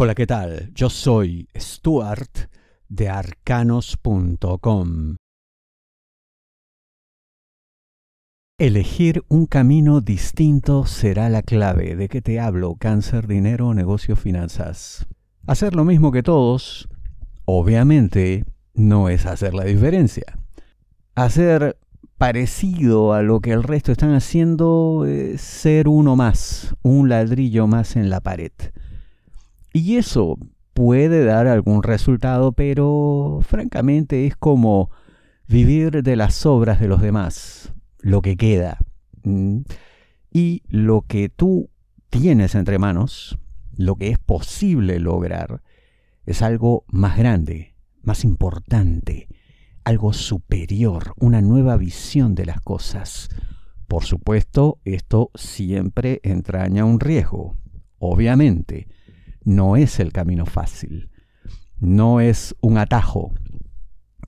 Hola, ¿qué tal? Yo soy Stuart de arcanos.com. Elegir un camino distinto será la clave. ¿De qué te hablo? Cáncer, dinero, negocios, finanzas. Hacer lo mismo que todos, obviamente, no es hacer la diferencia. Hacer parecido a lo que el resto están haciendo es ser uno más, un ladrillo más en la pared. Y eso puede dar algún resultado, pero francamente es como vivir de las obras de los demás, lo que queda. Y lo que tú tienes entre manos, lo que es posible lograr, es algo más grande, más importante, algo superior, una nueva visión de las cosas. Por supuesto, esto siempre entraña un riesgo, obviamente no es el camino fácil, no es un atajo,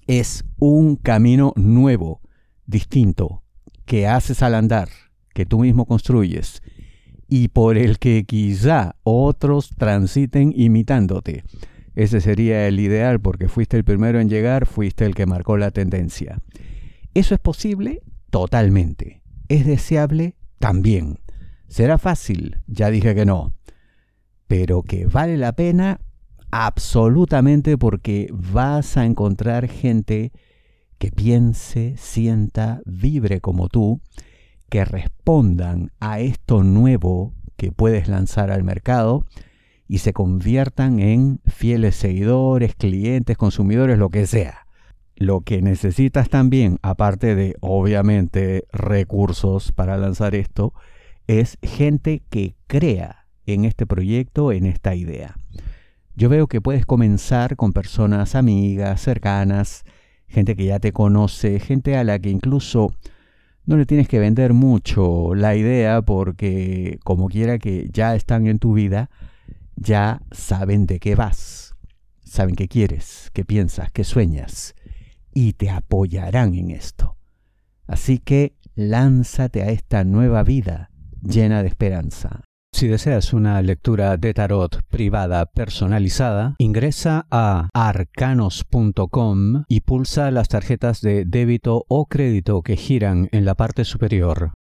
es un camino nuevo, distinto, que haces al andar, que tú mismo construyes y por el que quizá otros transiten imitándote. Ese sería el ideal porque fuiste el primero en llegar, fuiste el que marcó la tendencia. ¿Eso es posible? Totalmente. ¿Es deseable? También. ¿Será fácil? Ya dije que no pero que vale la pena absolutamente porque vas a encontrar gente que piense, sienta, vibre como tú, que respondan a esto nuevo que puedes lanzar al mercado y se conviertan en fieles seguidores, clientes, consumidores, lo que sea. Lo que necesitas también, aparte de obviamente recursos para lanzar esto, es gente que crea en este proyecto, en esta idea. Yo veo que puedes comenzar con personas amigas, cercanas, gente que ya te conoce, gente a la que incluso no le tienes que vender mucho la idea porque como quiera que ya están en tu vida, ya saben de qué vas, saben qué quieres, qué piensas, qué sueñas y te apoyarán en esto. Así que lánzate a esta nueva vida llena de esperanza. Si deseas una lectura de tarot privada personalizada, ingresa a arcanos.com y pulsa las tarjetas de débito o crédito que giran en la parte superior.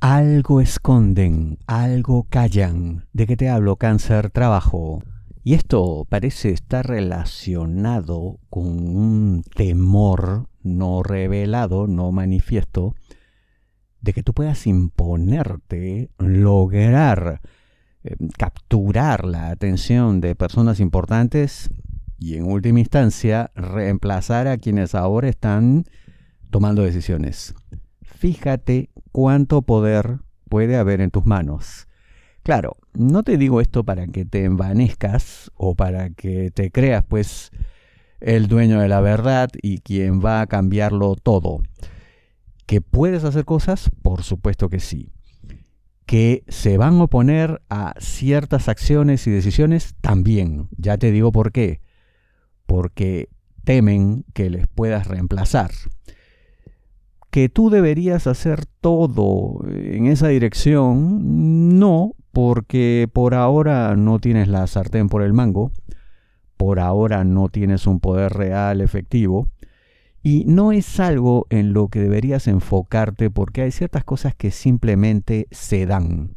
Algo esconden, algo callan. ¿De qué te hablo, cáncer? Trabajo. Y esto parece estar relacionado con un temor no revelado, no manifiesto, de que tú puedas imponerte, lograr eh, capturar la atención de personas importantes y en última instancia reemplazar a quienes ahora están tomando decisiones. Fíjate cuánto poder puede haber en tus manos. Claro, no te digo esto para que te envanezcas o para que te creas pues el dueño de la verdad y quien va a cambiarlo todo. ¿Que puedes hacer cosas? Por supuesto que sí. ¿Que se van a oponer a ciertas acciones y decisiones? También. Ya te digo por qué. Porque temen que les puedas reemplazar. ¿Que tú deberías hacer todo en esa dirección? No, porque por ahora no tienes la sartén por el mango, por ahora no tienes un poder real efectivo, y no es algo en lo que deberías enfocarte porque hay ciertas cosas que simplemente se dan,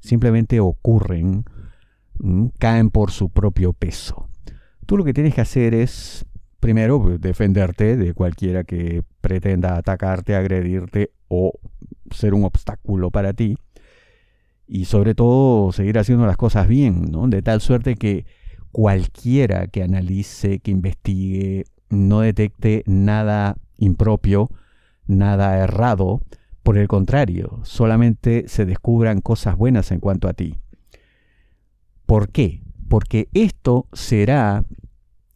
simplemente ocurren, caen por su propio peso. Tú lo que tienes que hacer es, primero, defenderte de cualquiera que pretenda atacarte, agredirte o ser un obstáculo para ti. Y sobre todo, seguir haciendo las cosas bien, ¿no? De tal suerte que cualquiera que analice, que investigue no detecte nada impropio, nada errado, por el contrario, solamente se descubran cosas buenas en cuanto a ti. ¿Por qué? Porque esto será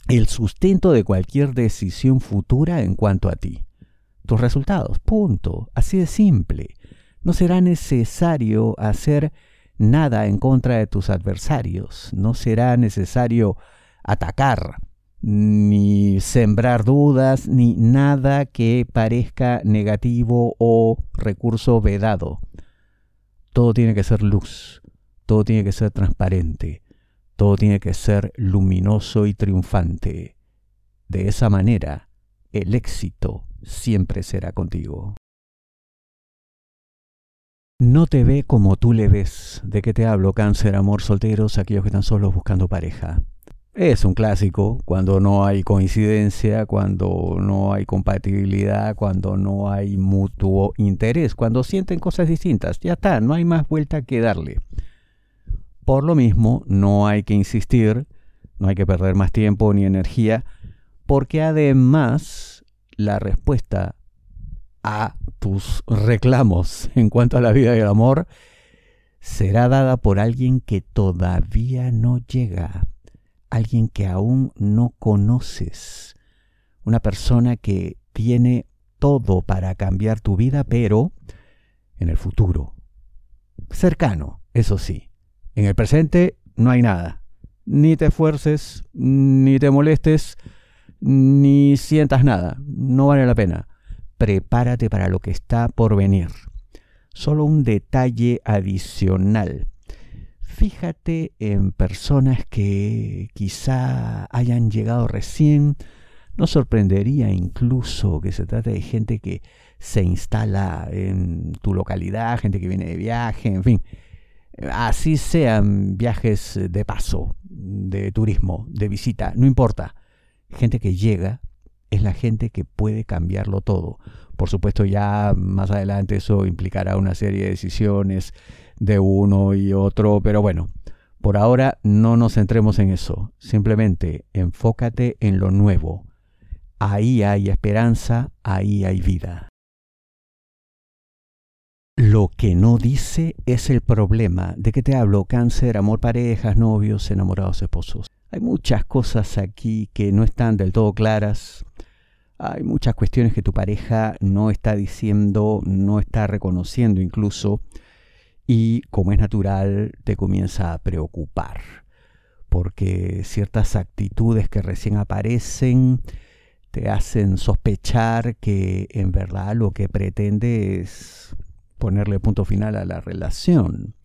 el sustento de cualquier decisión futura en cuanto a ti. Tus resultados, punto. Así de simple. No será necesario hacer nada en contra de tus adversarios. No será necesario atacar ni sembrar dudas, ni nada que parezca negativo o recurso vedado. Todo tiene que ser luz, todo tiene que ser transparente, todo tiene que ser luminoso y triunfante. De esa manera, el éxito siempre será contigo. No te ve como tú le ves. ¿De qué te hablo? Cáncer, amor, solteros, aquellos que están solos buscando pareja. Es un clásico cuando no hay coincidencia, cuando no hay compatibilidad, cuando no hay mutuo interés, cuando sienten cosas distintas. Ya está, no hay más vuelta que darle. Por lo mismo, no hay que insistir, no hay que perder más tiempo ni energía, porque además la respuesta a tus reclamos en cuanto a la vida y el amor será dada por alguien que todavía no llega, alguien que aún no conoces, una persona que tiene todo para cambiar tu vida, pero en el futuro, cercano, eso sí. En el presente no hay nada. Ni te esfuerces, ni te molestes, ni sientas nada. No vale la pena. Prepárate para lo que está por venir. Solo un detalle adicional. Fíjate en personas que quizá hayan llegado recién. No sorprendería incluso que se trate de gente que se instala en tu localidad, gente que viene de viaje, en fin así sean viajes de paso, de turismo, de visita, no importa. Gente que llega es la gente que puede cambiarlo todo. Por supuesto, ya más adelante eso implicará una serie de decisiones de uno y otro, pero bueno, por ahora no nos centremos en eso. Simplemente enfócate en lo nuevo. Ahí hay esperanza, ahí hay vida. Lo que no dice es el problema. ¿De qué te hablo? Cáncer, amor, parejas, novios, enamorados, esposos. Hay muchas cosas aquí que no están del todo claras. Hay muchas cuestiones que tu pareja no está diciendo, no está reconociendo incluso. Y como es natural, te comienza a preocupar. Porque ciertas actitudes que recién aparecen te hacen sospechar que en verdad lo que pretende es ponerle punto final a la relación.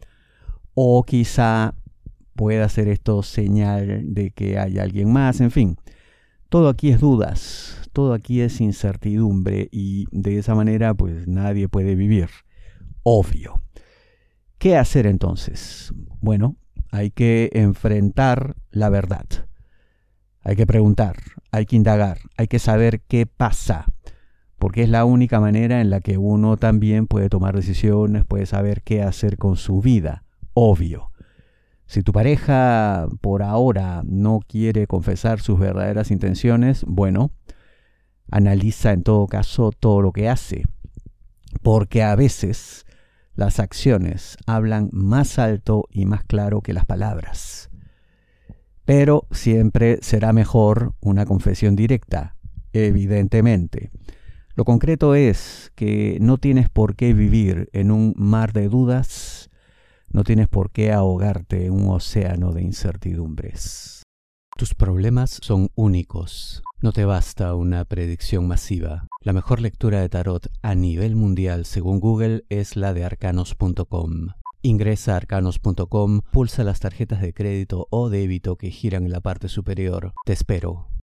O quizá pueda ser esto señal de que hay alguien más, en fin. Todo aquí es dudas, todo aquí es incertidumbre y de esa manera pues nadie puede vivir. Obvio. ¿Qué hacer entonces? Bueno, hay que enfrentar la verdad. Hay que preguntar, hay que indagar, hay que saber qué pasa porque es la única manera en la que uno también puede tomar decisiones, puede saber qué hacer con su vida, obvio. Si tu pareja por ahora no quiere confesar sus verdaderas intenciones, bueno, analiza en todo caso todo lo que hace, porque a veces las acciones hablan más alto y más claro que las palabras. Pero siempre será mejor una confesión directa, evidentemente. Lo concreto es que no tienes por qué vivir en un mar de dudas, no tienes por qué ahogarte en un océano de incertidumbres. Tus problemas son únicos. No te basta una predicción masiva. La mejor lectura de tarot a nivel mundial, según Google, es la de arcanos.com. Ingresa a arcanos.com, pulsa las tarjetas de crédito o débito que giran en la parte superior. Te espero.